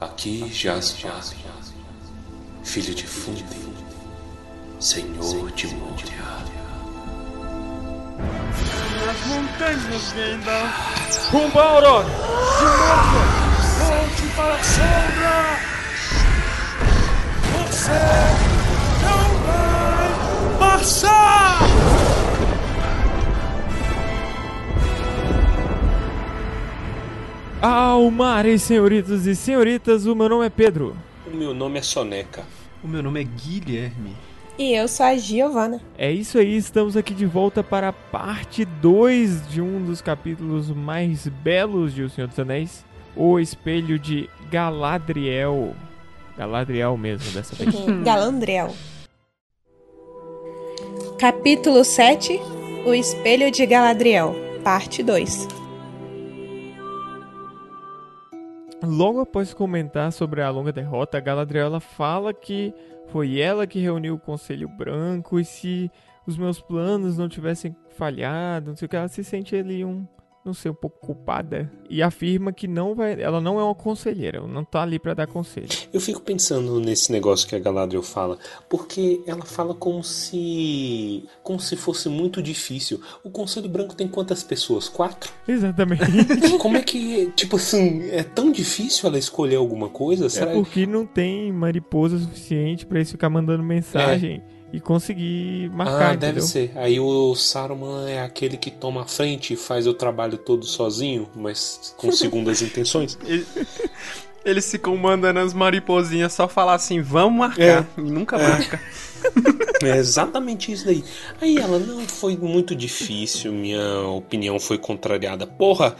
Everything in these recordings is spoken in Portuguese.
Aqui jaz Jaz, filho de Fundi, senhor de Moria. As montanhas Gandalf! Rumba, Aurora! Silmarga! Volte para a sombra! Você não vai passar! Almares, senhoritos e senhoritas, o meu nome é Pedro. O meu nome é Soneca. O meu nome é Guilherme. E eu sou a Giovana. É isso aí, estamos aqui de volta para a parte 2 de um dos capítulos mais belos de O Senhor dos Anéis, O Espelho de Galadriel. Galadriel mesmo, dessa vez. Galandriel. Capítulo 7 O Espelho de Galadriel, parte 2. Logo após comentar sobre a longa derrota, Galadriel fala que foi ela que reuniu o Conselho Branco e se os meus planos não tivessem falhado, não sei o que, ela se sente ali um, não sei, um pouco culpada e afirma que não vai, ela não é uma conselheira, não tá ali para dar conselho. Eu fico pensando nesse negócio que a Galadriel fala, porque ela fala como se como se fosse muito difícil. O Conselho Branco tem quantas pessoas? Quatro? Exatamente. Como é que, tipo assim, é tão difícil ela escolher alguma coisa? É Será porque não tem mariposa suficiente para eles ficar mandando mensagem e conseguir marcar, Ah, deve entendeu? ser. Aí o Saruman é aquele que toma a frente e faz o trabalho todo sozinho, mas com segundas intenções. Eles ficam mandando as mariposinhas só falar assim, vamos marcar. É. E nunca marca. É exatamente isso daí. Aí ela, não, foi muito difícil, minha opinião foi contrariada. Porra,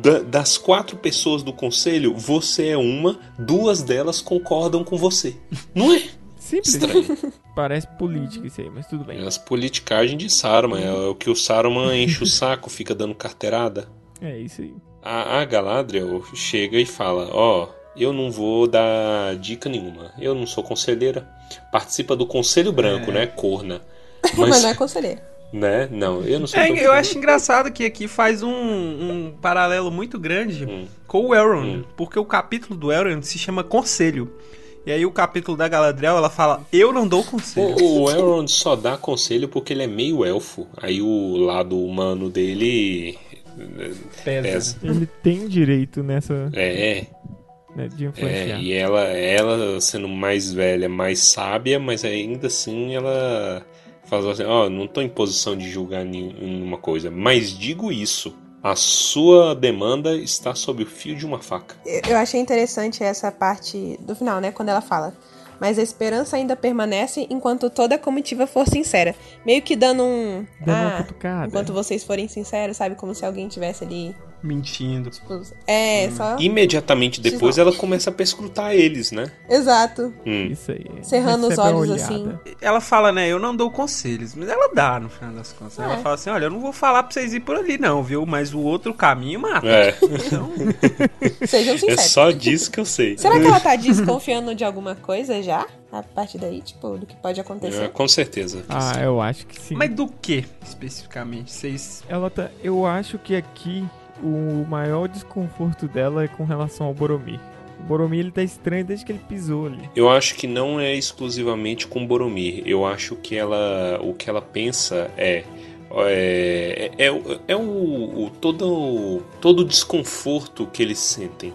da- das quatro pessoas do conselho, você é uma, duas delas concordam com você. Não é? Simples. Estranho. Parece política isso aí, mas tudo bem. É as politicagens de Saruman, é o que o Saruman enche o saco, fica dando carteirada. É isso aí. A, a Galadriel chega e fala: Ó, eu não vou dar dica nenhuma. Eu não sou conselheira. Participa do Conselho Branco, né? Corna. Mas, Mas, não é conselheiro. né? Não, eu não sou É, eu conselheira. acho engraçado que aqui faz um, um paralelo muito grande Hum. com o Elrond, Hum. porque o capítulo do Elrond se chama Conselho. E aí o capítulo da Galadriel, ela fala, eu não dou conselho. O, o Elrond só dá conselho porque ele é meio elfo. Aí o lado humano dele. Pesa. pesa. Ele tem direito nessa, É, né, de é, influenciar. e ela, ela sendo mais velha, mais sábia, mas ainda assim ela fala assim: Ó, não tô em posição de julgar nenhuma coisa, mas digo isso. A sua demanda está sob o fio de uma faca. Eu achei interessante essa parte do final, né? Quando ela fala. Mas a esperança ainda permanece enquanto toda a comitiva for sincera. Meio que dando um. Dando uma ah, cutucada. enquanto vocês forem sinceros, sabe? Como se alguém tivesse ali. Mentindo. tipo, É, só. Imediatamente depois ela começa a perscrutar eles, né? Exato. Hum. Isso aí. Cerrando os Recebe a olhos, assim. Ela fala, né, eu não dou conselhos, mas ela dá no final das contas. Ela É. fala assim, olha, eu não vou falar pra vocês ir por ali não, viu? Mas o outro caminho mata. É, Então, Sejam é sinceros. só disso que eu sei. Será que ela tá desconfiando de alguma coisa já? A partir daí, tipo, do que pode É, acontecer? com certeza. Ah, sim. eu acho que sim. mas do que, especificamente? Vocês... Ela tá. Eu acho que aqui o maior desconforto dela é com relação ao Boromir. O Boromir ele tá estranho desde que ele pisou ali. Eu acho que não é exclusivamente com Boromir. Eu acho que ela, o que ela pensa é é, é, o- é o, o- todo todo o desconforto que eles sentem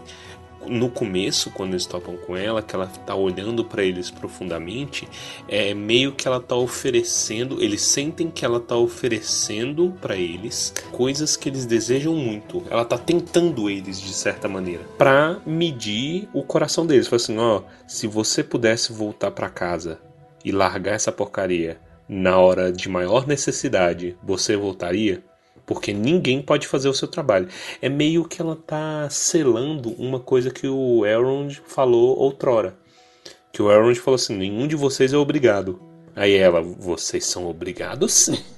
no começo quando eles topam com ela, que ela tá olhando pra eles profundamente, é meio que ela tá oferecendo, eles sentem que ela tá oferecendo pra eles coisas que eles desejam muito. Ela tá tentando eles de certa maneira pra medir o coração deles. Fala assim, ó, se você pudesse voltar pra casa e largar essa porcaria na hora de maior necessidade, você voltaria? Porque ninguém pode fazer o seu trabalho. É meio que ela tá selando uma coisa que o Elrond falou outrora. Que o Elrond falou assim: nenhum de vocês é obrigado. Aí ela, vocês são obrigados sim.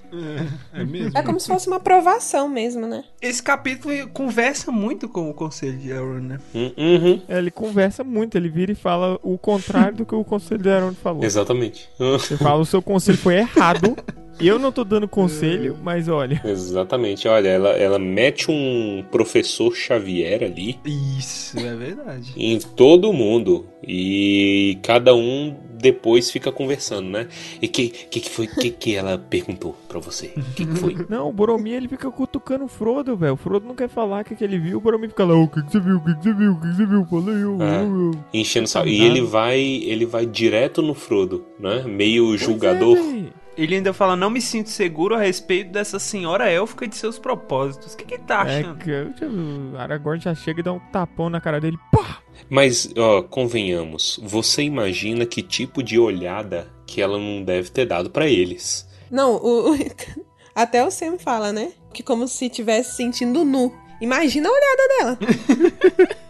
É mesmo? É como se fosse uma aprovação mesmo, né? Esse capítulo conversa muito com o conselho de Elrond, né? Hum, Uhum, É, Ele conversa muito, ele vira e fala o contrário do que o conselho do Elrond falou. exatamente. Você fala o seu conselho foi errado Eu não tô dando conselho, mas olha. Exatamente, olha, ela, ela mete um professor Xavier ali Isso, é verdade. em todo mundo. E cada um depois fica conversando, né? E que que, que foi que, que ela perguntou pra você? O que, que foi? Não, o Boromir ele fica cutucando o Frodo, velho. O Frodo não quer falar o que, que ele viu, o Boromir fica lá, o que, que você viu, o que, que você viu, o que, que você viu? Fala aí, eu, Ah. eu, eu. Enchendo o. E ele vai, ele vai direto no Frodo, né? Meio Pois é, julgador. véi. Ele ainda fala, não me sinto seguro a respeito dessa senhora élfica e de seus propósitos. O que que ele tá É achando? que o Aragorn já chega e dá um tapão na cara dele. Pá! Mas, ó, convenhamos, você imagina que tipo de olhada que ela não deve ter dado pra eles. Não, o, o- até o Sam fala, né? Que como se estivesse sentindo nu. Imagina a olhada dela.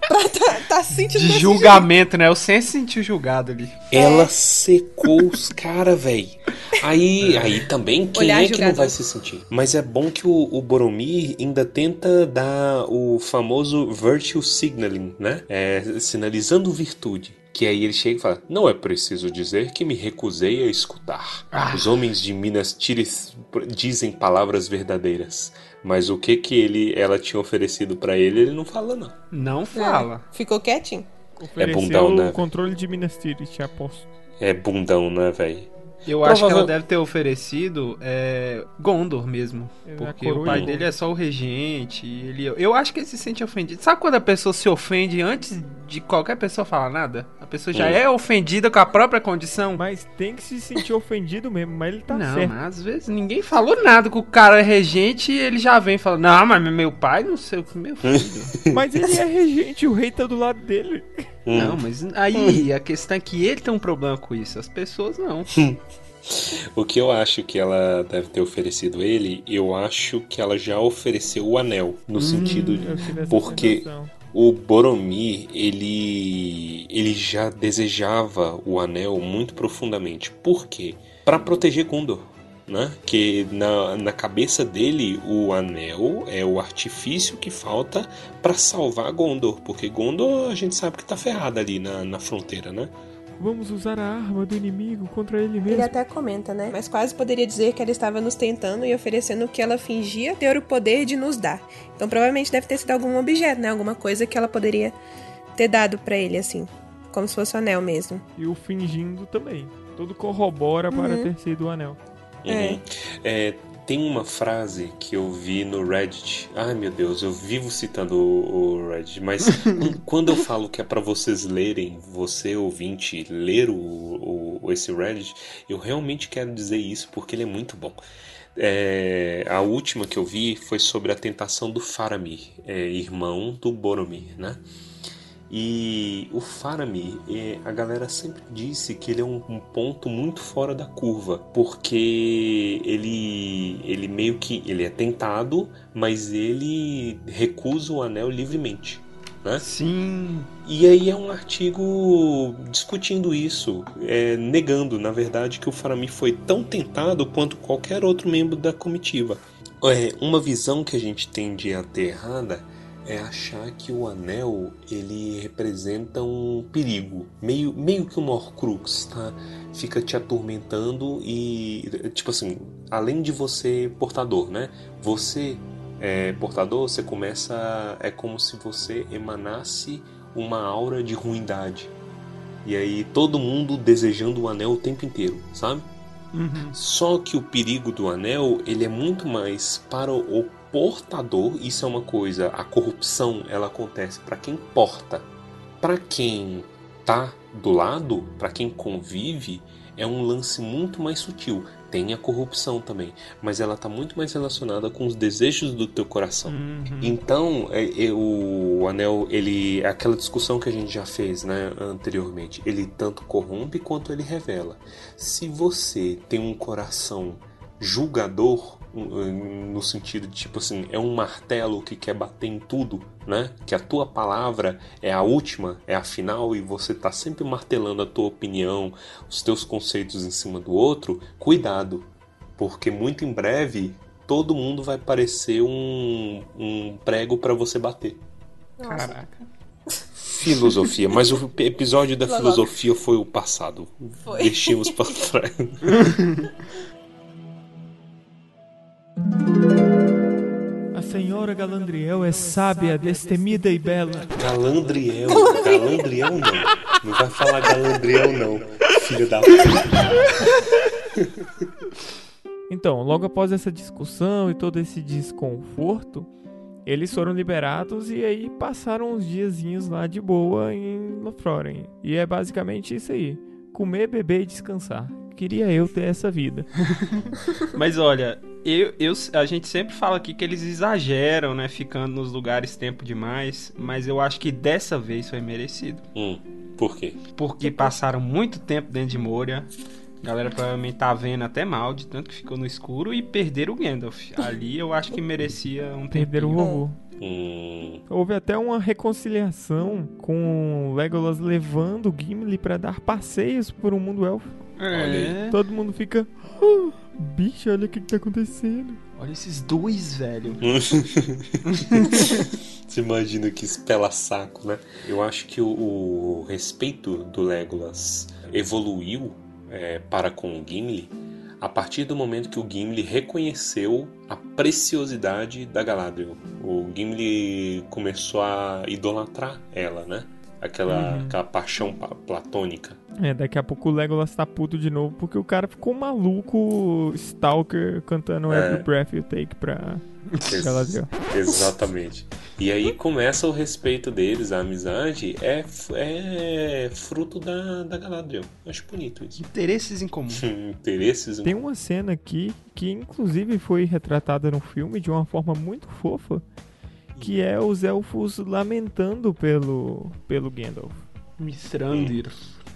Pra tá, tá se sentindo De julgamento, né? Eu sempre senti julgado ali. Ela secou os caras, véi. Aí, aí também, quem Olhar é que não vai se sentir? Mas é bom que o, o Boromir ainda tenta dar o famoso virtue signaling, né? É, sinalizando virtude. Que aí ele chega e fala: Não é preciso dizer que me recusei a escutar. Os homens de Minas Tirith dizem palavras verdadeiras. Mas o que que ele, ela tinha oferecido pra ele, ele não fala, não. Não fala. É, ficou quietinho. Ofereceu bundão, né? o controle de Minas Tirith, aposto. É bundão, né, velho? Eu acho que ela deve ter oferecido é, Gondor mesmo. É, a Porque o pai de dele é só o regente. Ele, eu acho que ele se sente ofendido. Sabe quando a pessoa se ofende antes de qualquer pessoa falar nada? A pessoa já Hum. é ofendida com a própria condição. Mas tem que se sentir ofendido mesmo, mas ele tá não, certo. mas às vezes ninguém falou nada que o cara é regente e ele já vem falando, não, mas meu pai não sei o que, meu filho. Mas ele é regente, o rei tá do lado dele. Hum. não, mas aí a questão é que ele tem um problema com isso, as pessoas não. O que eu acho que ela deve ter oferecido ele, eu acho que ela já ofereceu o anel. No sentido de. Porque sensação. O Boromir, ele. ele já desejava o anel muito profundamente. Por quê? Pra proteger Gondor. Né? Que na, na cabeça dele o anel é o artifício que falta pra salvar Gondor, porque Gondor a gente sabe que tá ferrada ali na, na fronteira, né? Vamos usar a arma do inimigo contra ele mesmo. Ele até comenta, né? Mas quase poderia dizer que ela estava nos tentando e oferecendo o que ela fingia ter o poder de nos dar. Então provavelmente deve ter sido algum objeto, né? Alguma coisa que ela poderia ter dado pra ele, assim. Como se fosse o anel mesmo. E o fingindo também. Tudo corrobora para Uhum. ter sido o anel. Uhum. É, tem uma frase que eu vi no Reddit. Ai meu Deus, eu vivo citando o, o Reddit, mas quando- eu falo que é pra vocês lerem, você ouvinte, ler o, o- esse Reddit, eu realmente quero dizer isso porque ele é muito bom. É, a última que eu vi foi sobre a tentação do Faramir, é, irmão do Boromir, né? E o Faramir, a galera sempre disse que ele é um, um ponto muito fora da curva, porque ele, ele meio que ele é tentado, mas ele recusa o anel livremente. Né? Sim. E aí é um artigo discutindo isso, é, negando, na verdade, que o Faramir foi tão tentado quanto qualquer outro membro da comitiva. É, uma visão que a gente tende a ter errada é achar que o anel ele representa um perigo, meio, meio que um Horcrux, tá? Fica te atormentando e, tipo assim, além de você portador, né? Você é portador, você começa. É como se você emanasse uma aura de ruindade. E aí todo mundo desejando o anel o tempo inteiro, sabe? Uhum. Só que o perigo do anel, ele é muito mais para o portador, isso é uma coisa, a corrupção, ela acontece para quem porta. Para quem tá do lado, para quem convive, é um lance muito mais sutil. Tem a corrupção também, mas ela tá muito mais relacionada com os desejos do teu coração. Uhum. Então, é, é, o anel, ele, é aquela discussão que a gente já fez, né, anteriormente, ele tanto corrompe quanto ele revela. Se você tem um coração julgador, no sentido de tipo assim, é um martelo que quer bater em tudo, né? Que a tua palavra é a última, é a final e você tá sempre martelando a tua opinião, os teus conceitos em cima do outro, cuidado, porque muito em breve todo mundo vai parecer um, um prego para você bater. Caraca. Filosofia, mas o episódio da Filosofia. filosofia foi o passado. Foi. Deixemos para trás. senhora Galandriel é sábia, destemida e bela. Galandriel. Galandriel não. Não vai falar Galandriel não. Filho da puta. Então, logo após essa discussão e todo esse desconforto, eles foram liberados e aí passaram uns diazinhos lá de boa em Lothlórien. E é basicamente isso aí: comer, beber e descansar. Queria eu ter essa vida. Mas olha, eu, eu, a gente sempre fala aqui que eles exageram, né? Ficando nos lugares tempo demais. Mas eu acho que dessa vez foi merecido. Hum, por quê? Porque passaram muito tempo dentro de Moria. A galera provavelmente tá vendo até mal, de tanto que ficou no escuro, e perderam o Gandalf. Ali eu acho que merecia um Perderam o vovô. Hum, Houve até uma reconciliação com Legolas levando Gimli pra dar passeios por um mundo elfo. É. Todo mundo fica. "Ah, bicho, olha o que, que tá acontecendo. Olha esses dois, velho. Você imagina que espela saco, né? Eu acho que o, o respeito do Legolas evoluiu é, para com o Gimli a partir do momento que o Gimli reconheceu a preciosidade da Galadriel. O Gimli começou a idolatrar ela, né? Aquela, aquela paixão pa- platônica. É, daqui a pouco o Legolas tá puto de novo porque o cara ficou maluco, Stalker, cantando É. Every Breath You Take pra Ex- Galadriel. Exatamente. E aí começa o respeito deles, a amizade é, f- é fruto da, da Galadriel. Acho bonito isso. Interesses em comum. Interesses. Tem uma cena aqui que inclusive foi retratada no filme de uma forma muito fofa, que é os elfos lamentando pelo, pelo Gandalf. Mithrandir.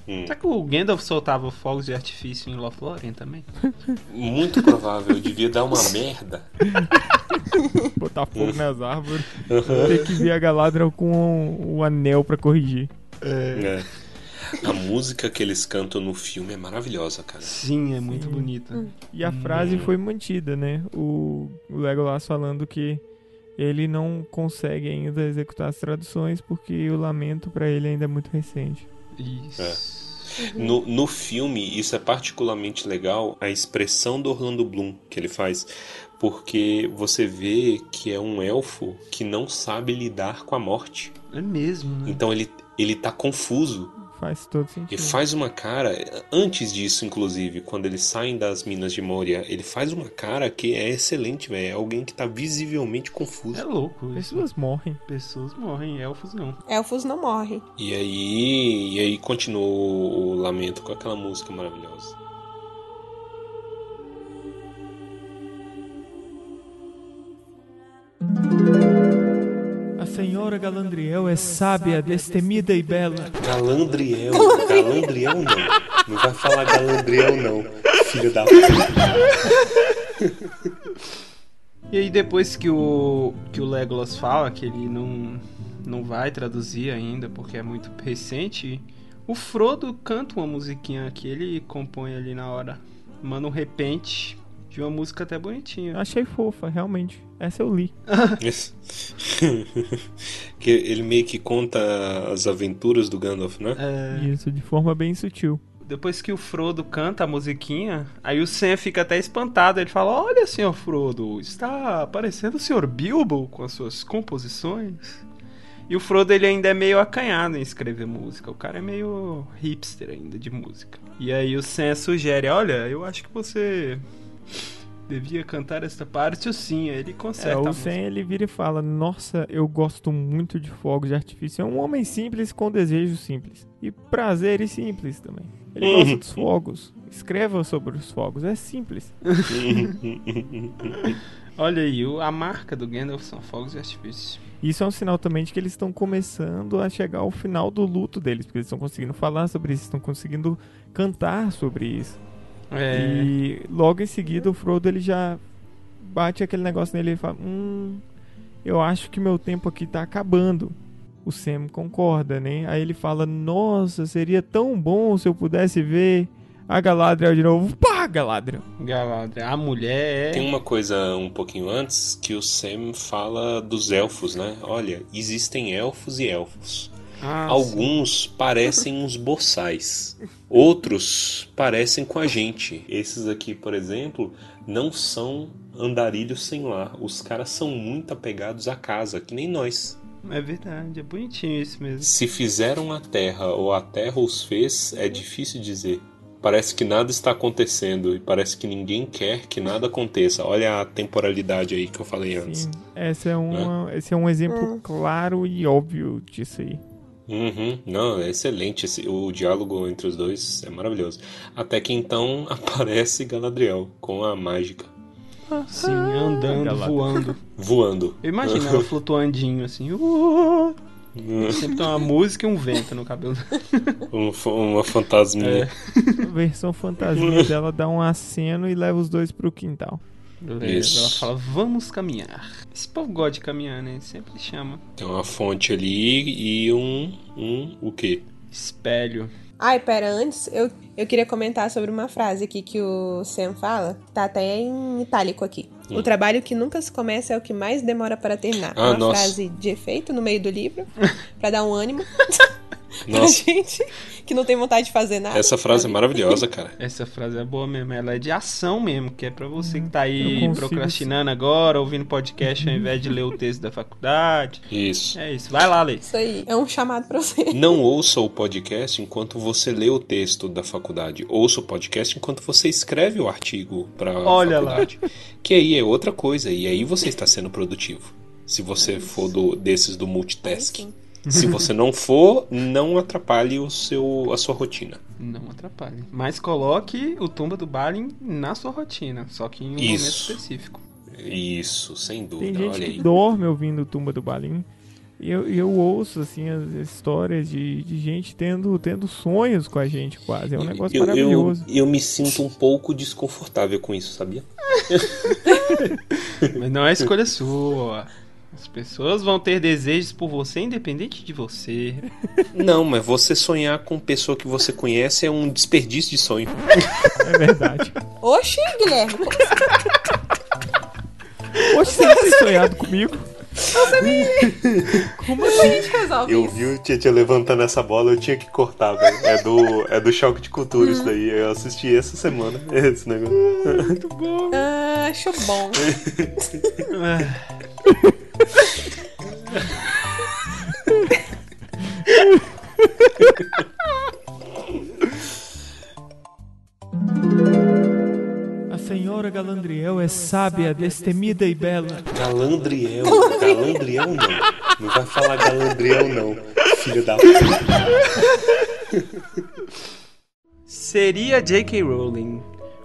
Hum. Será que o Gandalf soltava fogos de artifício em Lothlórien também? Muito provável, devia dar uma merda. Botar fogo nas árvores. Ter que ver a Galadriel com o anel pra corrigir. É. A música que eles cantam no filme é maravilhosa, cara. Sim, é muito Sim. bonita. E a frase foi mantida, né? O Legolas falando que ele não consegue ainda executar as traduções porque o lamento pra ele ainda é muito recente. Isso. No, no filme, isso é particularmente legal, a expressão do Orlando Bloom que ele faz. Porque você vê que é um elfo que não sabe lidar com a morte. É mesmo, né? Então ele, ele tá confuso. Faz todo E sentido. faz uma cara, antes disso, inclusive, quando eles saem das minas de Moria, ele faz uma cara que é excelente, velho. É alguém que tá visivelmente É confuso. louco isso. Pessoas morrem. Pessoas morrem, elfos não. Elfos não morrem. E aí, e aí continua o lamento com aquela música maravilhosa. Senhora Galandriel é sábia, destemida e bela. Galandriel, Galandriel não. Não vai falar Galandriel não, filho da puta. E aí depois que o que o Legolas fala que ele não não vai traduzir ainda porque é muito recente, o Frodo canta uma musiquinha que ele compõe ali na hora. Um repente de uma música até bonitinha. Achei fofa, realmente. Essa eu li. que ele meio que conta as aventuras do Gandalf, né? É, Isso, de forma bem sutil. depois que o Frodo canta a musiquinha, aí o Sam fica até espantado. Ele fala: Olha, senhor Frodo, está aparecendo o senhor Bilbo com as suas composições. E o Frodo ele ainda é meio acanhado em escrever música. O cara é meio hipster ainda de música. E aí o Sam sugere: Olha, eu acho que você devia cantar esta parte. Aí ele É, conserta. a o. Sam ele vira e fala: Nossa, eu gosto muito de fogos de artifício. É um homem simples com desejos simples. E prazeres simples também. Ele gosta dos fogos. Escreva sobre os fogos. É simples. Olha aí, a marca do Gandalf são fogos de artifício. Isso é um sinal também de que eles estão começando a chegar ao final do luto deles. Porque eles estão conseguindo falar sobre isso, estão conseguindo cantar sobre isso. É. E logo em seguida o Frodo ele já bate aquele negócio nele e fala: Hum, eu acho que meu tempo aqui tá acabando. O Sam concorda, né? Aí ele fala: Nossa, seria tão bom se eu pudesse ver a Galadriel de novo. Pá, Galadriel! Galadriel, a mulher é. Tem uma coisa um pouquinho antes que o Sam fala dos elfos, né? Olha, existem elfos e elfos. Ah, Alguns parecem uns boçais, outros parecem com a gente. Esses aqui, por exemplo, não são andarilhos sem lar. Os caras são muito apegados à casa, que nem nós. É verdade, é bonitinho isso mesmo. Se fizeram a terra ou a terra os fez, é difícil dizer. Parece que nada está acontecendo e parece que ninguém quer que nada aconteça. Olha a temporalidade aí que eu falei antes. Sim, essa é uma, esse é um exemplo claro e óbvio disso aí. Uhum. Não, é excelente. Esse, o diálogo entre os dois é maravilhoso. Até que então aparece Galadriel com a mágica. Sim, andando, voando. Voando. Eu imagino ela flutuandinho assim. uh, Sempre tem uma música e um vento no cabelo. Um uma fantasminha. É. A versão fantasia dela dá um aceno e leva os dois pro quintal. Beleza. Isso. Ela fala, vamos caminhar. Esse povo gosta de caminhar, né? Sempre chama. Tem uma fonte ali e um. um o quê? Espelho. Ai, pera, antes eu, eu queria comentar sobre uma frase aqui que o Sam fala. Tá até em itálico aqui. O trabalho que nunca se começa é o que mais demora para terminar. Ah, uma nossa. frase de efeito no meio do livro, pra dar um ânimo pra Nossa, gente que não tem vontade de fazer nada. essa frase é maravilhosa, cara. Essa frase é boa mesmo. Ela é de ação mesmo, que é pra você que tá aí procrastinando agora, ouvindo podcast ao invés de ler o texto da faculdade. Isso. É isso. Vai lá, Lê. Isso aí. É um chamado pra você. Não ouça o podcast enquanto você lê o texto da faculdade. Ouça o podcast enquanto você escreve o artigo para a Olha lá. faculdade. Que aí é outra coisa. E aí você está sendo produtivo. Se você for do, desses do multitasking. Se você não for, não atrapalhe o seu, a sua rotina. Não atrapalhe. Mas coloque o Tumba do Balin na sua rotina, só que em um Isso. momento específico. Isso, sem Tem dúvida. gente Olha que aí. dorme ouvindo Tumba do Balim. E eu, eu ouço, assim, as histórias de, de gente tendo, tendo sonhos com a gente, quase. É um negócio eu, eu, maravilhoso. eu me sinto um pouco desconfortável com isso, sabia? Mas não é escolha sua. As pessoas vão ter desejos por você, independente de você. Não, mas você sonhar com pessoa que você conhece é um desperdício de sonho. É verdade. Oxi, Guilherme. Poxa, você não tem sonhado comigo? Como a gente resolve Eu isso? vi o Tietchan levantando essa bola, eu tinha que cortar, velho. É do, é do choque de cultura isso daí. Eu assisti essa semana esse negócio. Muito bom. Ah, acho bom. A senhora Galandriel é sábia, destemida e bela. Galandriel. Galandriel não. Não vai falar Galandriel não. Filho da puta. Seria J.K. Rowling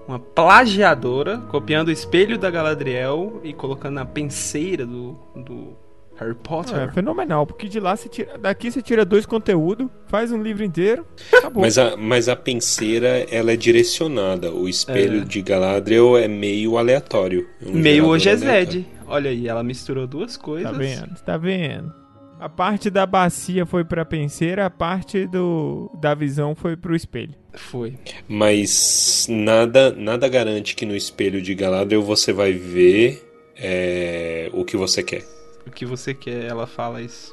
uma plagiadora, copiando o espelho da Galadriel e colocando na penseira do, do Harry É Potter? fenomenal, porque de lá você tira, daqui você tira dois conteúdos, faz um livro inteiro, acabou. Mas a, mas a penseira, ela é direcionada. O espelho É. de Galadriel é meio aleatório. É um Meio hoje é. Zed. Olha aí, ela misturou duas coisas. Tá vendo? Tá vendo? A parte da bacia foi pra penseira, a parte do da visão foi pro espelho. Foi. Mas nada, nada garante que no espelho de Galadriel você vai ver é, o que você quer. O que você quer, ela fala isso.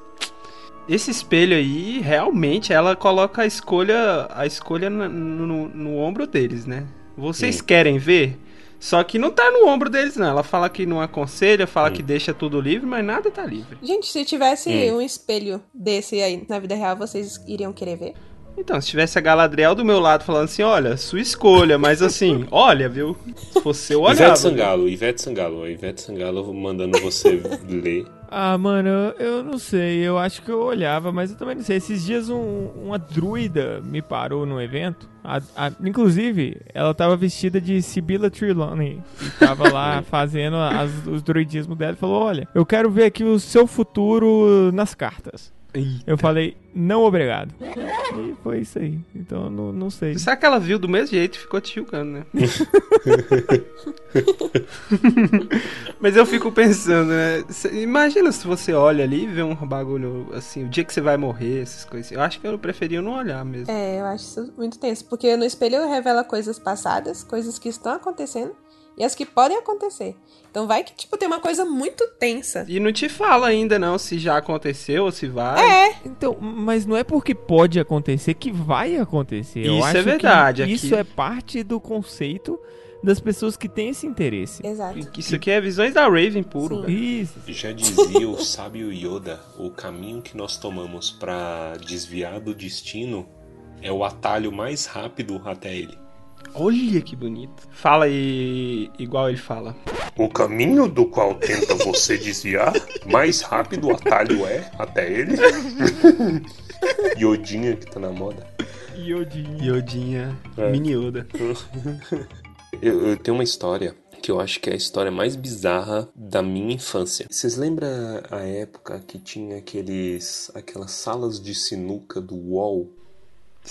Esse espelho aí, realmente, ela coloca a escolha, a escolha no, no- no ombro deles, né? Vocês Hum. querem ver? Só que não tá no ombro deles, não. Ela fala que não aconselha, fala Hum. que deixa tudo livre, mas nada tá livre. Gente, se tivesse Hum. um espelho desse aí na vida real, vocês iriam querer ver? Então, se tivesse a Galadriel do meu lado falando assim, olha, sua escolha, mas assim, olha, viu? Se fosse eu, olhava. Ivete Sangalo, Ivete Sangalo, Ivete Sangalo mandando você ler. Ah, mano, eu, eu não sei, eu acho que eu olhava, mas eu também não sei. Esses dias um- uma druida me parou no evento. A- a- inclusive, ela tava vestida de Sibylla Trelawney e tava lá fazendo as- os druidismos dela e falou: Olha, eu quero ver aqui o seu futuro nas cartas. Ih. Eu falei, não obrigado. E foi isso aí. Então eu não, não sei. Será que ela viu do mesmo jeito e ficou te julgando, né? Mas eu fico pensando, né? Cê- Imagina se você olha ali e vê um bagulho assim, o dia que você vai morrer, essas coisas. Eu acho que eu preferia não olhar mesmo. É, eu acho isso muito tenso. Porque no espelho revela coisas passadas, coisas que estão acontecendo e as que podem acontecer. Então vai que, tipo, tem uma coisa muito tensa. E não te fala ainda não se já aconteceu ou se vai. É, Então, mas não é porque pode acontecer que vai acontecer. Eu Isso é verdade, aqui- Isso é parte do conceito das pessoas que têm esse interesse. Exato. Isso aqui é visões da Raven puro, Sim. Isso. Já dizia o sábio Yoda, o caminho que nós tomamos pra desviar do destino é o atalho mais rápido até ele. Olha que bonito. Fala aí igual ele fala. O caminho do qual tenta você desviar, mais rápido o atalho é até ele. Yodinha que tá na moda. Iodinho. Yodinha, É. mini Yoda. Eu, eu tenho uma história que eu acho que é a história mais bizarra da minha infância. Vocês lembram a época que tinha aqueles aquelas salas de sinuca do UOL?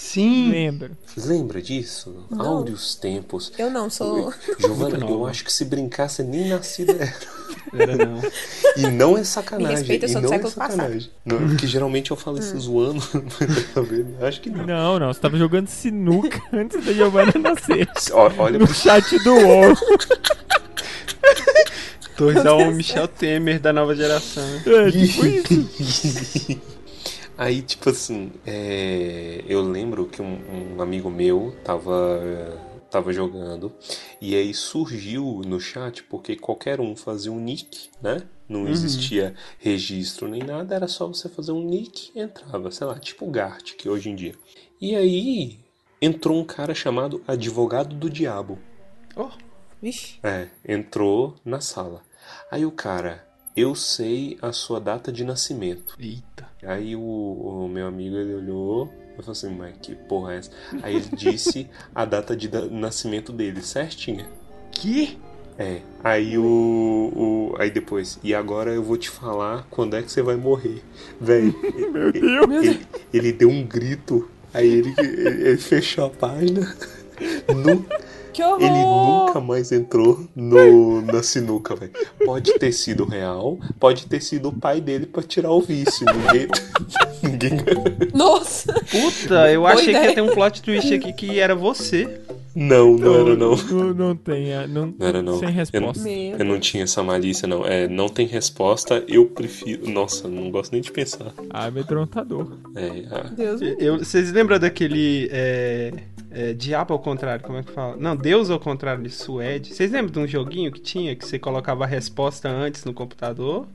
Sim. Lembra? Vocês lembram disso? Não. Áureos tempos. Eu não sou. Giovana, eu asse que se brincasse nem nascida era. Era não. E não é sacanagem. Me respeita, eu e sou do não é século passado. sacanagem. Não, porque geralmente eu falo isso zoando. Tá vendo? Acho que não. Não, não. Você tava jogando sinuca antes da Giovanna nascer. Olha, No chat do UOL. Torres ao Michel Temer da nova geração. É, tipo isso. Aí, tipo assim, é, eu lembro que um, um amigo meu tava, tava jogando e aí surgiu no chat porque qualquer um fazia um nick, né? Não existia registro nem nada, era só você fazer um nick e entrava, sei lá, tipo o Gart, que hoje em dia. E aí entrou um cara chamado Advogado do Diabo. Oh, Vixe. É, entrou na sala. Aí o cara, eu sei a sua data de nascimento. eita. Aí o, o meu amigo ele olhou e falou assim, mas que porra é essa? Aí ele disse a data de nascimento dele, certinha. Que? É. Aí o, o. Aí depois, e agora eu vou te falar quando é que você vai morrer. Véi, Meu Deus. ele, ele deu um grito. Aí ele, ele, ele fechou a página. Nu- Que horror! ele nunca mais entrou no, na sinuca, velho. Pode ter sido real, pode ter sido o pai dele pra tirar o vício. Ninguém. Ninguém. Nossa! Puta, eu Boa achei que ideia. ia ter um plot twist aqui que era você. Não, não era não. Não, não tem. é, Não, Não era não. Sem resposta. Meu Eu não tinha essa malícia, não. É, não tem resposta, eu prefiro. Nossa, não gosto nem de pensar. Ah, amedrontador. É, ah, Deus. Eu, vocês lembram daquele. É, é, diabo ao contrário, como é que fala? Não, Deus ao contrário de Suede. Vocês lembram de um joguinho que tinha que você colocava a resposta antes no computador?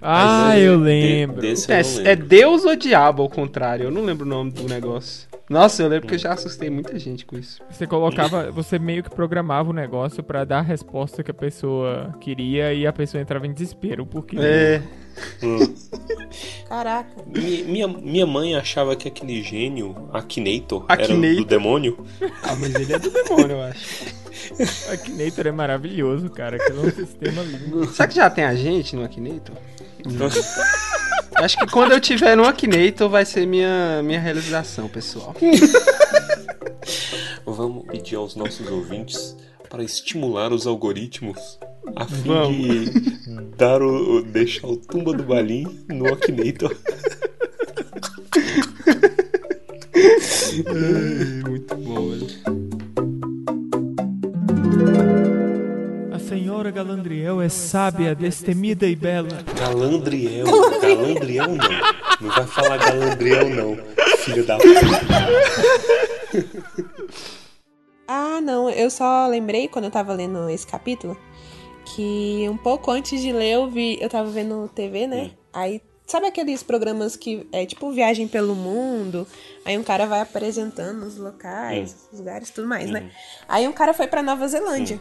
Ah, eu de- lembro. eu É, não é lembro. Deus ou diabo ao contrário? Eu não lembro o nome do negócio. Nossa, eu lembro que eu já assustei muita gente com isso. Você colocava, você meio que programava o negócio pra dar a resposta que a pessoa queria e a pessoa entrava em desespero, porque É. Caraca. Mi- Minha, minha mãe achava que aquele gênio, Akinator, era Akinator. do demônio. Ah, mas ele é do demônio, eu acho. Akinator é maravilhoso, cara. Aquilo é um sistema lindo. Será que já tem a gente no Akinator? Acho que quando eu tiver no Akinator vai ser minha, minha realização, pessoal. Vamos pedir aos nossos ouvintes para estimular os algoritmos a fim Vamos. de dar o, o- deixar o tumba do balim no Akinator. senhora Galandriel é sábia, destemida e bela. Galandriel. Galandriel não. Não vai falar Galandriel não. Filho da puta. Ah, não, eu só lembrei quando eu tava lendo esse capítulo que um pouco antes de ler eu vi, eu tava vendo TV, né? Aí, sabe aqueles programas que é tipo viagem pelo mundo? Aí um cara vai apresentando os locais, os lugares, tudo mais, né? Aí um cara foi pra Nova Zelândia.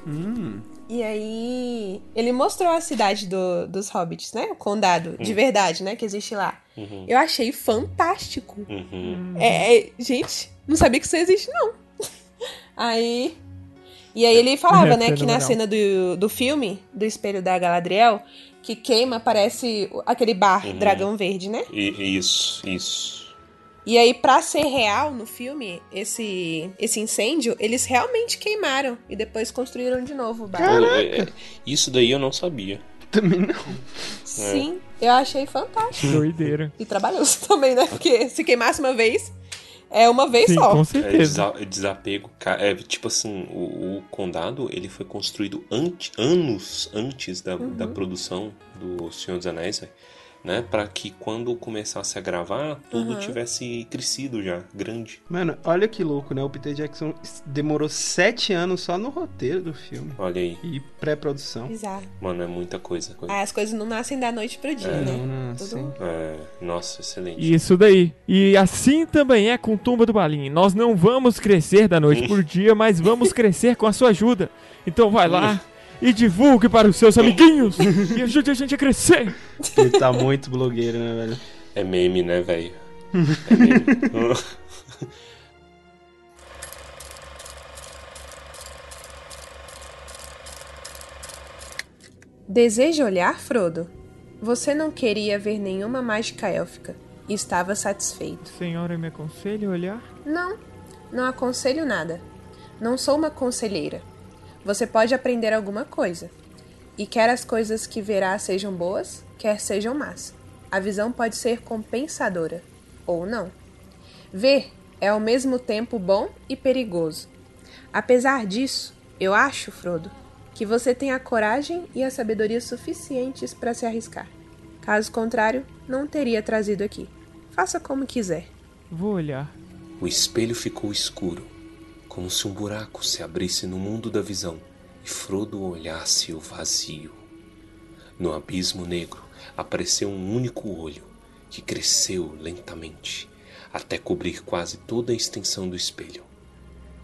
E aí ele mostrou a cidade do- dos hobbits, né? O condado, de verdade, né? Que existe lá. Eu achei fantástico. Uhum. É, é, gente, não sabia que isso existe, não. Aí. E aí ele falava, É né, que na cena do, do filme, do espelho da Galadriel, que queima, aparece o- aquele bar dragão verde, né? E- Isso, isso. E aí, pra ser real no filme, esse, esse incêndio, eles realmente queimaram e depois construíram de novo o bar. É, é, Isso daí eu não sabia. Também não. Sim, eu achei fantástico. Doideira. E trabalhoso também, né? Porque se queimasse uma vez, é uma vez Sim, só. com É, certeza. é desapego. É, tipo assim, o, o condado ele foi construído ante- anos antes da, da produção do Senhor dos Anéis. velho. Né? Para que quando começasse a gravar, tudo Uhum. tivesse crescido já, grande. Mano, olha que louco, né? O Peter Jackson demorou sete anos só no roteiro do filme. Olha aí, E pré-produção. Bizarro. mano, é muita coisa. coisa. Ah, as coisas não nascem da noite pro dia, né? Não, não, Tudo-. É, nossa, excelente. Isso daí. E assim também é com Tumba do Balim. Nós não vamos crescer da noite por dia, mas vamos crescer com a sua ajuda. Então vai lá e divulgue para os seus amiguinhos e ajude a gente a crescer. Ele tá muito blogueiro, né, velho? É meme, né, velho? É meme. Deseja olhar, Frodo? Você não queria ver nenhuma mágica élfica e estava satisfeito. Senhora, me aconselha a olhar? Não, não aconselho nada. Não sou uma conselheira. Você pode aprender alguma coisa. E quer as coisas que verá sejam boas, quer sejam más. A visão pode ser compensadora, ou não. Ver é ao mesmo tempo bom e perigoso. Apesar disso, eu acho, Frodo, que você tem a coragem e a sabedoria suficientes para se arriscar. Caso contrário, não teria trazido aqui. Faça como quiser. Vou olhar. O espelho ficou escuro, como se um buraco se abrisse no mundo da visão e Frodo olhasse o vazio. No abismo negro apareceu um único olho que cresceu lentamente até cobrir quase toda a extensão do espelho.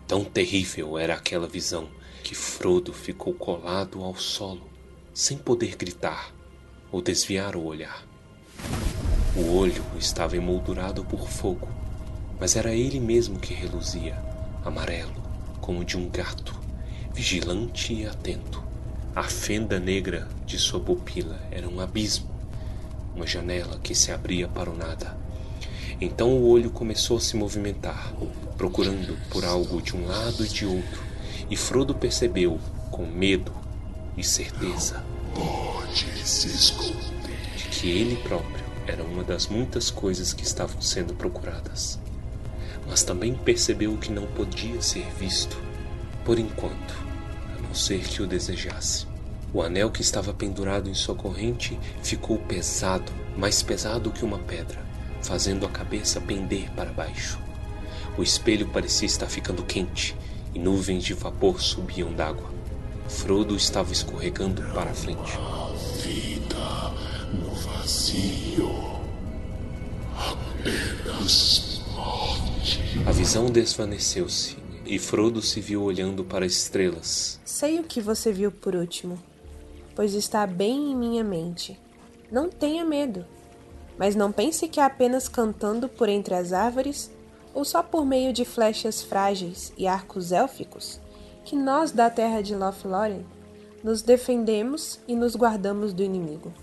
Tão terrível era aquela visão que Frodo ficou colado ao solo, sem poder gritar ou desviar o olhar. O olho estava emoldurado por fogo, mas era ele mesmo que reluzia, amarelo, como de um gato, vigilante e atento. A fenda negra de sua pupila era um abismo, uma janela que se abria para o nada. Então o olho começou a se movimentar, procurando por algo de um lado e de outro, e Frodo percebeu, com medo e certeza, de que ele próprio era uma das muitas coisas que estavam sendo procuradas. Mas também percebeu que não podia ser visto, por enquanto, a não ser que o desejasse. O anel que estava pendurado em sua corrente ficou pesado, mais pesado que uma pedra, fazendo a cabeça pender para baixo. O espelho parecia estar ficando quente e nuvens de vapor subiam d'água. Frodo estava escorregando para a frente. A visão desvaneceu-se e Frodo se viu olhando para as estrelas. Sei o que você viu por último, pois está bem em minha mente. Não tenha medo, mas não pense que é apenas cantando por entre as árvores ou só por meio de flechas frágeis e arcos élficos que nós da terra de Lothlórien nos defendemos e nos guardamos do inimigo.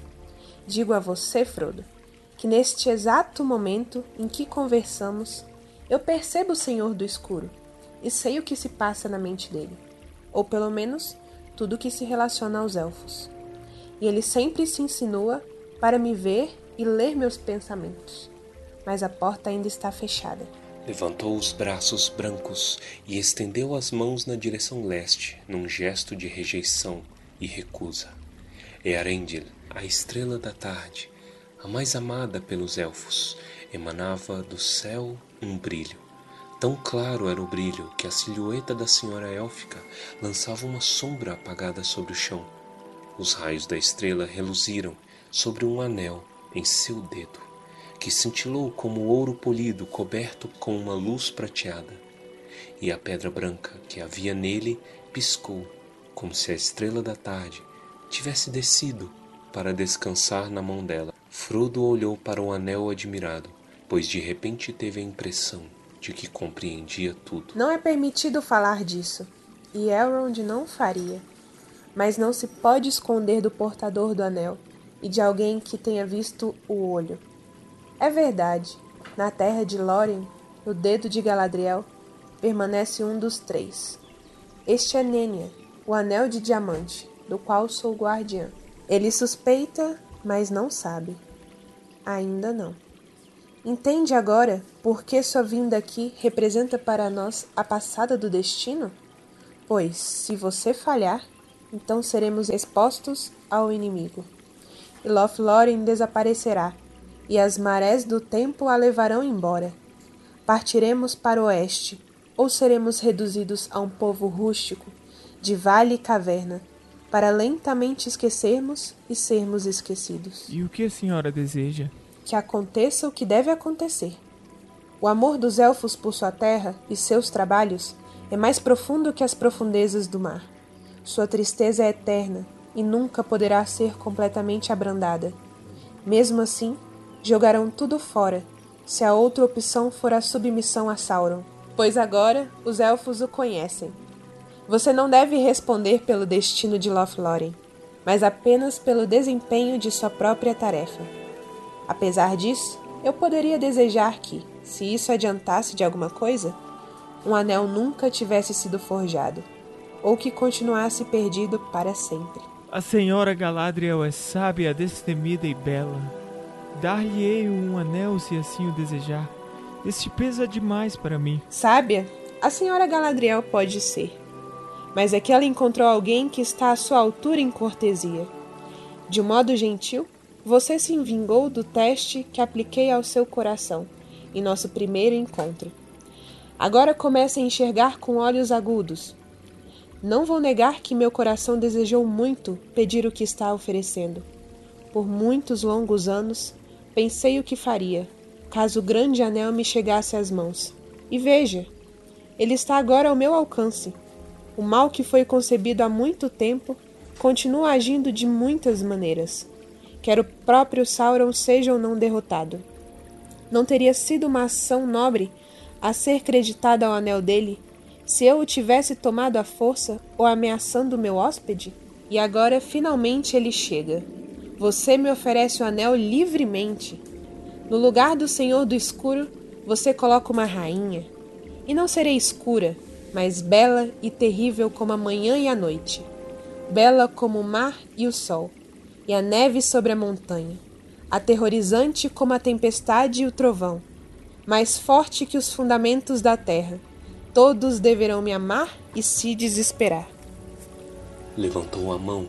Digo a você, Frodo, que neste exato momento em que conversamos, eu percebo o Senhor do Escuro e sei o que se passa na mente dele, ou pelo menos tudo o que se relaciona aos elfos. E ele sempre se insinua para me ver e ler meus pensamentos, mas a porta ainda está fechada. Levantou os braços brancos e estendeu as mãos na direção leste, num gesto de rejeição e recusa. Earendil, a estrela da tarde, a mais amada pelos elfos, emanava do céu um brilho. Tão claro era o brilho que a silhueta da senhora élfica lançava uma sombra apagada sobre o chão. Os raios da estrela reluziram sobre um anel em seu dedo, que cintilou como ouro polido coberto com uma luz prateada. E a pedra branca que havia nele piscou, como se a estrela da tarde tivesse descido para descansar na mão dela. Frodo olhou para o anel admirado, pois de repente teve a impressão de que compreendia tudo. Não é permitido falar disso, e Elrond não faria. Mas não se pode esconder do portador do anel e de alguém que tenha visto o olho. É verdade, na terra de Lórien, no dedo de Galadriel, permanece um dos três. Este é Nenya, o anel de diamante, do qual sou guardiã. Ele suspeita, mas não sabe. Ainda não. Entende agora por que sua vinda aqui representa para nós a passada do destino? Pois, se você falhar, então seremos expostos ao inimigo. e Lothlórien desaparecerá, e as marés do tempo a levarão embora. Partiremos para o oeste, ou seremos reduzidos a um povo rústico, de vale e caverna, para lentamente esquecermos e sermos esquecidos. E o que a senhora deseja? Que aconteça o que deve acontecer. O amor dos elfos por sua terra e seus trabalhos é mais profundo que as profundezas do mar. Sua tristeza é eterna e nunca poderá ser completamente abrandada. Mesmo assim, jogarão tudo fora, se a outra opção for a submissão a Sauron, pois agora os elfos o conhecem você não deve responder pelo destino de Lothlórien, mas apenas pelo desempenho de sua própria tarefa. Apesar disso, eu poderia desejar que, se isso adiantasse de alguma coisa, um anel nunca tivesse sido forjado, ou que continuasse perdido para sempre. A senhora Galadriel é sábia, destemida e bela. Dar-lhe-ei um anel se assim o desejar. Este peso é demais para mim. Sábia, a senhora Galadriel pode ser, mas é que ela encontrou alguém que está à sua altura em cortesia. De modo gentil, você se vingou do teste que apliquei ao seu coração em nosso primeiro encontro. Agora começa a enxergar com olhos agudos. Não vou negar que meu coração desejou muito pedir o que está oferecendo. Por muitos longos anos, pensei o que faria, caso o grande anel me chegasse às mãos. E veja, ele está agora ao meu alcance. O mal que foi concebido há muito tempo continua agindo de muitas maneiras. Quer o próprio Sauron seja ou não derrotado. Não teria sido uma ação nobre a ser creditada ao anel dele se eu o tivesse tomado à força ou ameaçando meu hóspede? E agora finalmente ele chega. Você me oferece o anel livremente. No lugar do Senhor do Escuro, você coloca uma rainha. E não serei escura, mas bela e terrível como a manhã e a noite, bela como o mar e o sol, e a neve sobre a montanha, aterrorizante como a tempestade e o trovão, mais forte que os fundamentos da terra. Todos deverão me amar e se desesperar. Levantou a mão,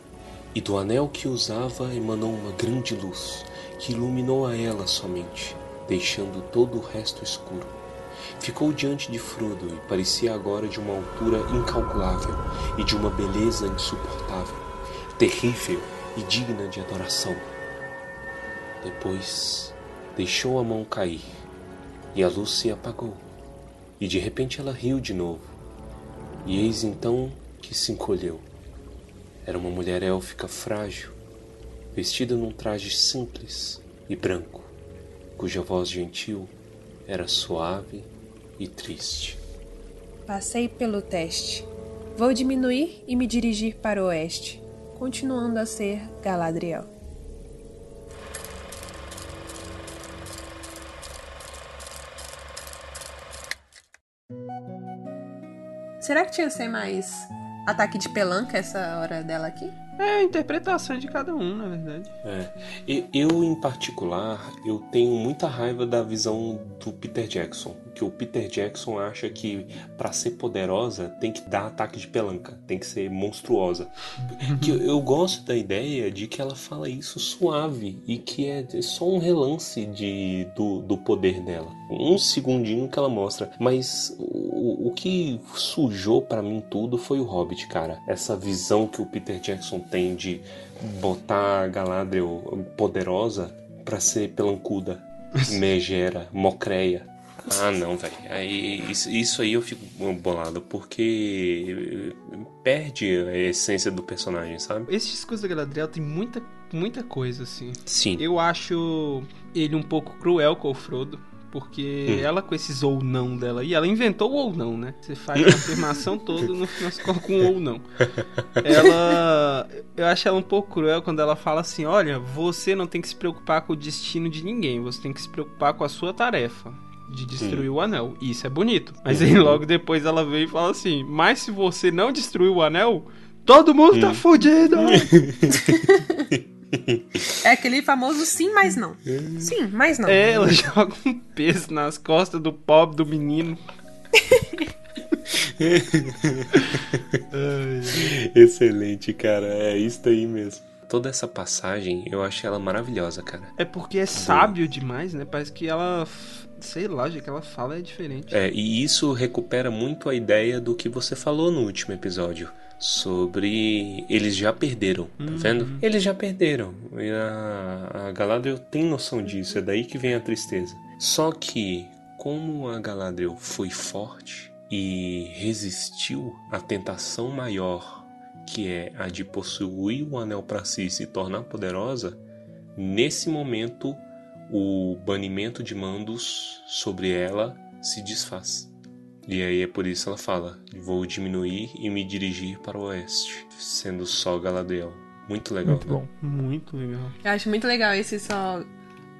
e do anel que usava emanou uma grande luz, que iluminou a ela somente, deixando todo o resto escuro. Ficou diante de Frodo e parecia agora de uma altura incalculável e de uma beleza insuportável, terrível e digna de adoração. Depois deixou a mão cair e a luz se apagou, e de repente ela riu de novo. E eis então que se encolheu. Era uma mulher élfica frágil, vestida num traje simples e branco, cuja voz gentil era suave e triste. Passei pelo teste. Vou diminuir e me dirigir para o oeste, continuando a ser Galadriel. Será que tinha que ser mais ataque de pelanca essa hora dela aqui? É a interpretação de cada um, na verdade. É. Eu, em particular, eu tenho muita raiva da visão do Peter Jackson. Que o Peter Jackson acha que para ser poderosa tem que dar ataque de pelanca, tem que ser monstruosa. que eu, gosto da ideia de que ela fala isso suave e que é só um relance de, do, do poder dela. Um segundinho que ela mostra. Mas o, o que sujou para mim tudo foi o Hobbit, cara. Essa visão que o Peter Jackson tem de botar a Galadriel poderosa pra ser pelancuda, megera, mocreia. Ah, não, velho. Aí, isso, isso, aí eu fico bolado, porque perde a essência do personagem, sabe? Esse discurso da Galadriel tem muita, muita coisa, assim. Sim. Eu acho ele um pouco cruel com o Frodo. Porque hum. ela, com esses ou não dela aí, ela inventou o ou não, né? Você faz a afirmação toda no final você coloca um ou não. Ela. Eu acho ela um pouco cruel quando ela fala assim: olha, você não tem que se preocupar com o destino de ninguém, você tem que se preocupar com a sua tarefa de destruir hum. o anel. Isso é bonito. Mas aí logo depois ela vem e fala assim: Mas se você não destruir o anel, todo mundo tá hum. tá fudido! É aquele famoso sim, mas não. Sim, mas não. É, ela joga um peso nas costas do pobre do menino. Excelente, cara. É isso aí mesmo. toda essa passagem, eu achei ela maravilhosa, cara. É porque é sábio demais, né? Parece que ela. Sei lá, o que ela fala é diferente. É, e isso recupera muito a ideia do que você falou no último episódio. Sobre eles já perderam, tá vendo? Eles já perderam. E a, a Galadriel tem noção disso, é daí que vem a tristeza. Só que, como a Galadriel foi forte e resistiu à tentação maior, que é a de possuir o anel para si e se tornar poderosa, nesse momento o banimento de mandos sobre ela se desfaz. E aí é por isso ela fala: vou diminuir e me dirigir para o oeste, sendo só Galadriel. Muito legal. Muito né? bom. Muito legal. Eu acho muito legal esse só.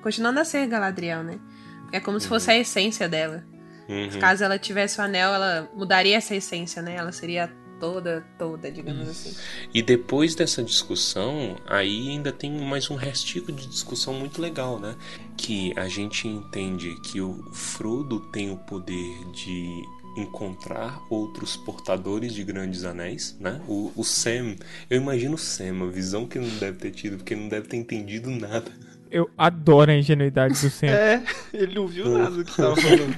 Continuando a ser Galadriel, né? Porque é como se fosse a essência dela. Uhum. Caso ela tivesse o anel, ela mudaria essa essência, né? Ela seria toda, toda, digamos assim. E depois dessa discussão, aí ainda tem mais um restigo de discussão muito legal, né? Que a gente entende que o Frodo tem o poder de encontrar outros portadores de grandes anéis, né? O, o Sam, eu imagino o Sam, a visão que ele não deve ter tido, porque ele não deve ter entendido nada. Eu adoro a ingenuidade do Sam. É, ele não viu nada do que tava falando.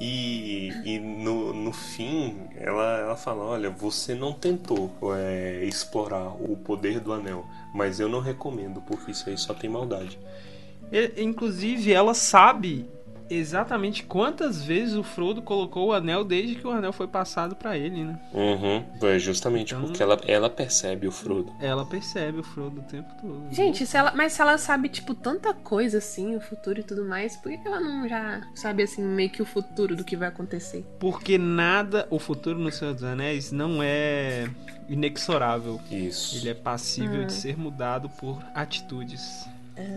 E, e no, no fim, ela, ela fala: Olha, você não tentou é, explorar o poder do anel, mas eu não recomendo, porque isso aí só tem maldade. E- Inclusive, ela sabe exatamente quantas vezes o Frodo colocou o anel desde que o anel foi passado pra ele, né? Uhum, é justamente Então- porque ela, ela percebe o Frodo. Ela percebe o Frodo o tempo todo. Gente, se ela, mas se ela sabe, tipo, tanta coisa assim, o futuro e tudo mais, por que que ela não já sabe, assim, meio que o futuro do que vai acontecer? Porque nada, o futuro no Senhor dos Anéis não é inexorável. Isso. Ele é passível Ah. de ser mudado por atitudes.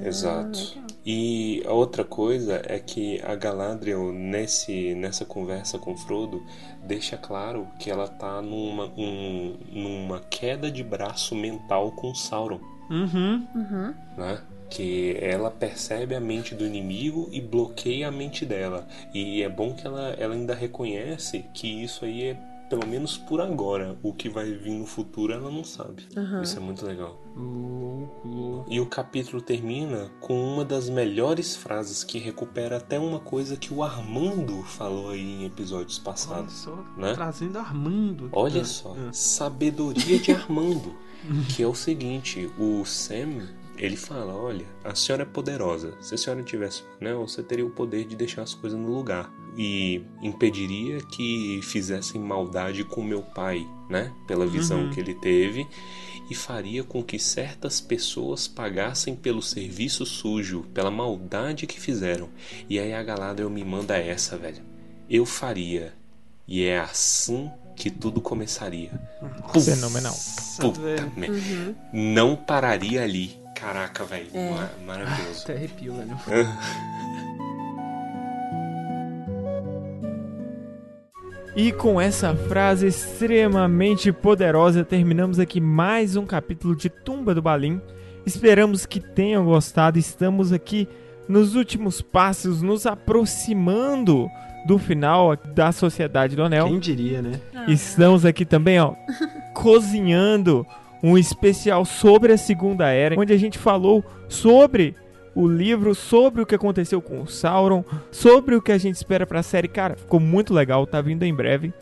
Exato. legal. E a outra coisa é que a Galadriel, nesse, nessa conversa com Frodo, deixa claro que ela tá numa, um- numa queda de braço mental com Sauron. Uhum. Uhum. né? Que ela percebe a mente do inimigo e bloqueia a mente dela. E é bom que ela, ela ainda reconhece que isso aí é, pelo menos por agora, o que vai vir no futuro ela não sabe. Uhum. Isso é muito legal. Louco, louco. E o capítulo termina com uma das melhores frases que recupera até uma coisa que o Armando falou aí em episódios Olha passados. só, né? trazendo Armando. Olha Ah, só, ah. sabedoria de Armando, que é o seguinte, o Sam, ele fala, olha, a senhora é poderosa, se a senhora tivesse anel, você teria o poder de deixar as coisas no lugar e impediria que fizessem maldade com meu pai, né, pela visão Uhum. que ele teve e faria com que certas pessoas pagassem pelo serviço sujo, pela maldade que fizeram. E aí a Galadriel me manda essa, velho. Eu faria. E é assim que tudo começaria. Puf, Fenomenal. Puta merda. Uhum. Não pararia ali. Caraca, velho. É. Ma- Maravilhoso. Até arrepio, velho. E com essa frase extremamente poderosa, terminamos aqui mais um capítulo de Tumba do Balim. Esperamos que tenham gostado. Estamos aqui nos últimos passos, nos aproximando do final da Sociedade do Anel. Quem diria, né? Estamos aqui também, ó, cozinhando um especial sobre a Segunda Era, onde a gente falou sobre o livro, sobre o que aconteceu com o Sauron, sobre o que a gente espera pra série. Cara, ficou muito legal, tá vindo em breve.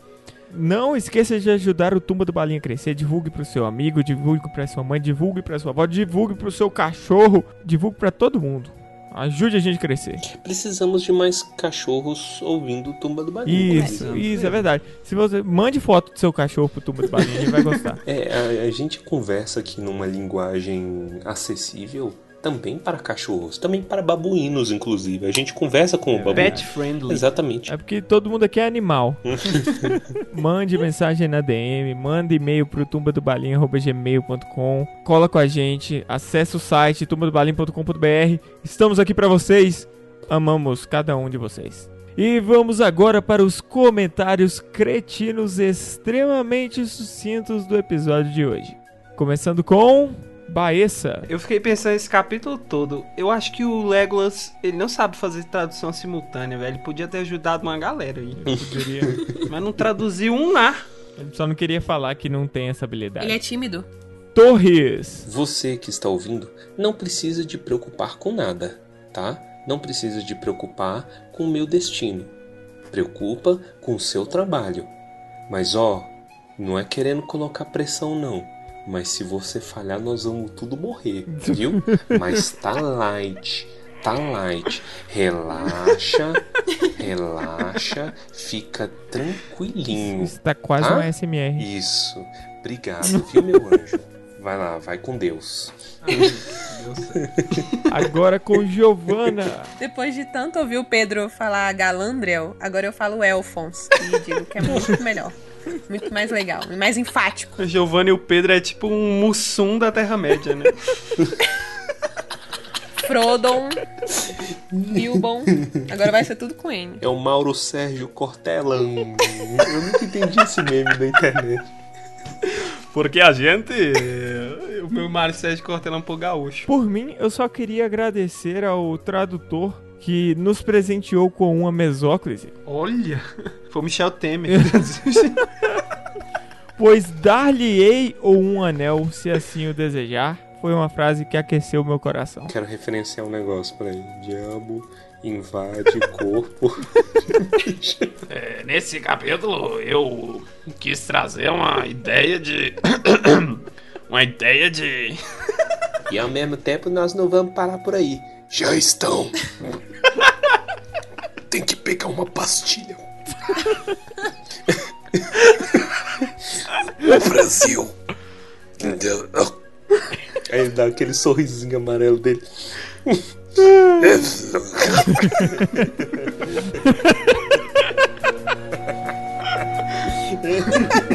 Não esqueça de ajudar o Tumba do Balinha a crescer. Divulgue pro seu amigo, divulgue pra sua mãe, divulgue pra sua avó, divulgue pro seu cachorro, divulgue pra todo mundo. Ajude a gente a crescer. Precisamos de mais cachorros ouvindo Tumba do Balim. Isso, inclusive. isso é verdade. Se você mande foto do seu cachorro pro Tumba do Balinha, ele vai gostar. É, a, a gente conversa aqui numa linguagem acessível também para cachorros, também para babuínos, inclusive. A gente conversa com o babuíno. Pet friendly. Exatamente. É porque todo mundo aqui é animal. mande mensagem na DM, manda e-mail pro tumbadobalinha.gmail.com Cola com a gente, acessa o site tumbadobalinha.com.br Estamos aqui pra vocês. Amamos cada um de vocês. E vamos agora para os comentários cretinos extremamente sucintos do episódio de hoje. Começando com Baessa. Eu fiquei pensando esse capítulo todo. Eu acho que o Legolas, ele não sabe fazer tradução simultânea, velho. Ele podia ter ajudado uma galera aí. Mas não traduziu um lá. Ele só não queria falar que não tem essa habilidade. Ele é tímido. Torres. Você que está ouvindo não precisa de preocupar com nada, tá? Não precisa de preocupar com o meu destino. Preocupa com o seu trabalho. Mas ó, não é querendo colocar pressão não. Mas se você falhar, nós vamos tudo morrer, viu? Mas tá light, tá light. Relaxa, relaxa, fica tranquilinho. Está quase Hã? um SMR. Isso. Obrigado, viu, meu anjo? Vai lá, vai com Deus. Agora com Giovana. Depois de tanto ouvir o Pedro falar Galandriel, agora eu falo Elfons. E digo que é muito melhor. Muito mais legal e mais enfático. O Giovanni e o Pedro é tipo um Mussum da Terra-média, né? Frodon, Bilbon. Agora vai ser tudo com N. É o Mauro Sérgio Cortelão. Eu nunca entendi esse meme da internet. Porque a gente. O meu Mário Sérgio Cortelão pro gaúcho. Por mim, eu só queria agradecer ao tradutor que nos presenteou com uma mesóclise. Olha! Foi o Michel Temer. Pois dar-lhe-ei ou um anel, se assim o desejar, foi uma frase que aqueceu meu coração. Quero referenciar um negócio pra ele. Diabo invade corpo. É, nesse capítulo eu quis trazer uma ideia de. uma ideia de. E ao mesmo tempo nós não vamos parar por aí. Já estão. Tem que pegar uma pastilha. o Brasil. Aí dá aquele sorrisinho amarelo dele.